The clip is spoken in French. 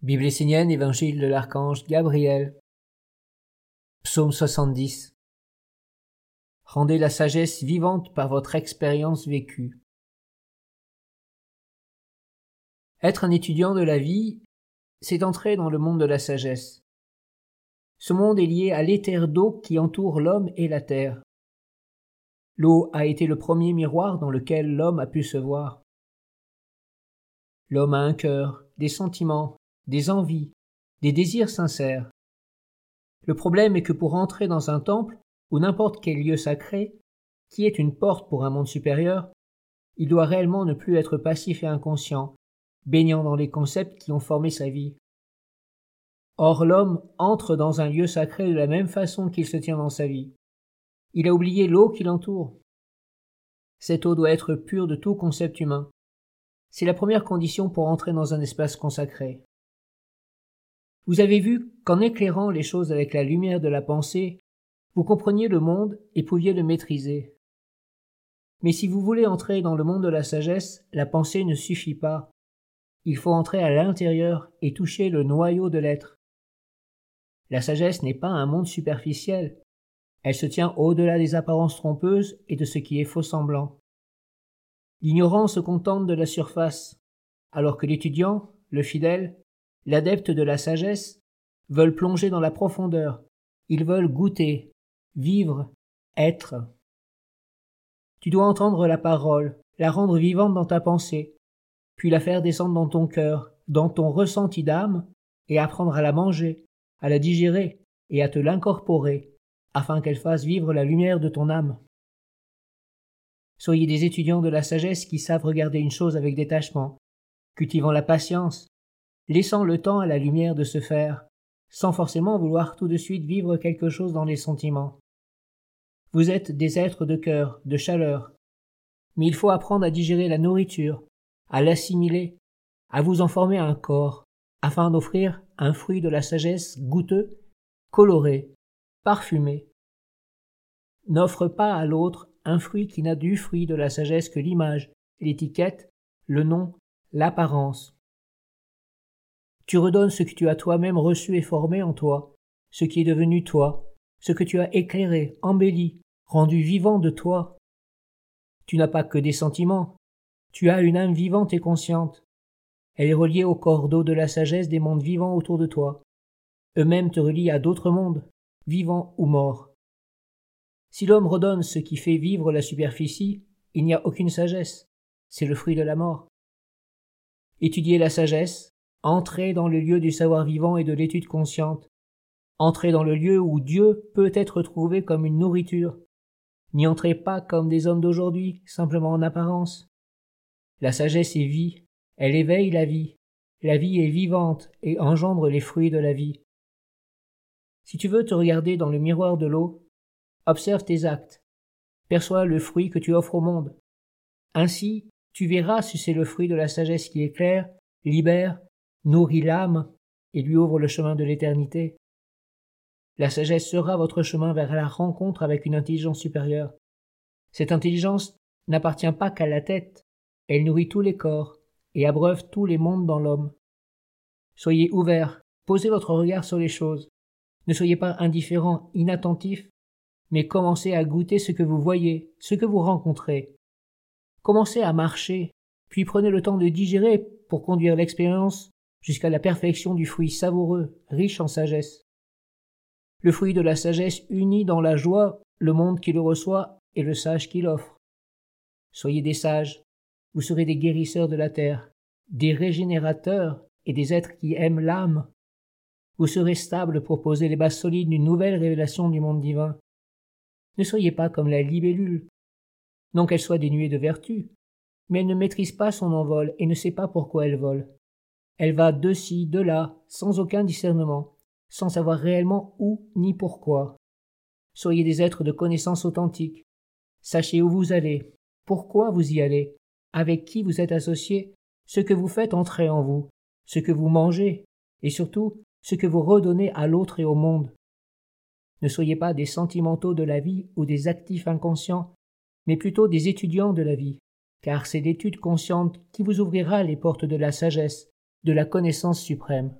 Bible essénienne, Évangile de l'archange Gabriel. Psaume 70. Rendez la sagesse vivante par votre expérience vécue. Être un étudiant de la vie, c'est entrer dans le monde de la sagesse. Ce monde est lié à l'éther d'eau qui entoure l'homme et la terre. L'eau a été le premier miroir dans lequel l'homme a pu se voir. L'homme a un cœur, des sentiments, des envies, des désirs sincères. Le problème est que pour entrer dans un temple ou n'importe quel lieu sacré, qui est une porte pour un monde supérieur, il doit réellement ne plus être passif et inconscient, baignant dans les concepts qui ont formé sa vie. Or l'homme entre dans un lieu sacré de la même façon qu'il se tient dans sa vie. Il a oublié l'eau qui l'entoure. Cette eau doit être pure de tout concept humain. C'est la première condition pour entrer dans un espace consacré. Vous avez vu qu'en éclairant les choses avec la lumière de la pensée, vous compreniez le monde et pouviez le maîtriser. Mais si vous voulez entrer dans le monde de la sagesse, la pensée ne suffit pas. Il faut entrer à l'intérieur et toucher le noyau de l'être. La sagesse n'est pas un monde superficiel. Elle se tient au-delà des apparences trompeuses et de ce qui est faux semblant. L'ignorant se contente de la surface, alors que l'étudiant, le fidèle, l'adepte de la sagesse, veulent plonger dans la profondeur, ils veulent goûter, vivre, être. Tu dois entendre la parole, la rendre vivante dans ta pensée, puis la faire descendre dans ton cœur, dans ton ressenti d'âme, et apprendre à la manger, à la digérer et à te l'incorporer, afin qu'elle fasse vivre la lumière de ton âme. Soyez des étudiants de la sagesse qui savent regarder une chose avec détachement, cultivant la patience, laissant le temps à la lumière de se faire, sans forcément vouloir tout de suite vivre quelque chose dans les sentiments. Vous êtes des êtres de cœur, de chaleur, mais il faut apprendre à digérer la nourriture, à l'assimiler, à vous en former un corps, afin d'offrir un fruit de la sagesse goûteux, coloré, parfumé. N'offre pas à l'autre un fruit qui n'a du fruit de la sagesse que l'image, l'étiquette, le nom, l'apparence. Tu redonnes ce que tu as toi-même reçu et formé en toi, ce qui est devenu toi, ce que tu as éclairé, embelli, rendu vivant de toi. Tu n'as pas que des sentiments, tu as une âme vivante et consciente. Elle est reliée au cordeau de la sagesse des mondes vivants autour de toi. Eux-mêmes te relient à d'autres mondes, vivants ou morts. Si l'homme redonne ce qui fait vivre la superficie, il n'y a aucune sagesse. C'est le fruit de la mort. Étudier la sagesse, Entrez dans le lieu du savoir vivant et de l'étude consciente. Entrez dans le lieu où Dieu peut être trouvé comme une nourriture. N'y entrez pas comme des hommes d'aujourd'hui, simplement en apparence. La sagesse est vie, elle éveille la vie. La vie est vivante et engendre les fruits de la vie. Si tu veux te regarder dans le miroir de l'eau, observe tes actes, perçois le fruit que tu offres au monde. Ainsi, tu verras si c'est le fruit de la sagesse qui éclaire, libère nourrit l'âme et lui ouvre le chemin de l'éternité. La sagesse sera votre chemin vers la rencontre avec une intelligence supérieure. Cette intelligence n'appartient pas qu'à la tête, elle nourrit tous les corps et abreuve tous les mondes dans l'homme. Soyez ouverts, posez votre regard sur les choses. Ne soyez pas indifférents, inattentifs, mais commencez à goûter ce que vous voyez, ce que vous rencontrez. Commencez à marcher, puis prenez le temps de digérer pour conduire l'expérience jusqu'à la perfection du fruit savoureux, riche en sagesse. Le fruit de la sagesse unit dans la joie le monde qui le reçoit et le sage qui l'offre. Soyez des sages, vous serez des guérisseurs de la terre, des régénérateurs et des êtres qui aiment l'âme. Vous serez stables pour poser les bases solides d'une nouvelle révélation du monde divin. Ne soyez pas comme la libellule. Non qu'elle soit dénuée de vertu, mais elle ne maîtrise pas son envol et ne sait pas pourquoi elle vole. Elle va de ci, de là, sans aucun discernement, sans savoir réellement où ni pourquoi. Soyez des êtres de connaissance authentique. Sachez où vous allez, pourquoi vous y allez, avec qui vous êtes associé, ce que vous faites entrer en vous, ce que vous mangez, et surtout ce que vous redonnez à l'autre et au monde. Ne soyez pas des sentimentaux de la vie ou des actifs inconscients, mais plutôt des étudiants de la vie, car c'est l'étude consciente qui vous ouvrira les portes de la sagesse, de la connaissance suprême.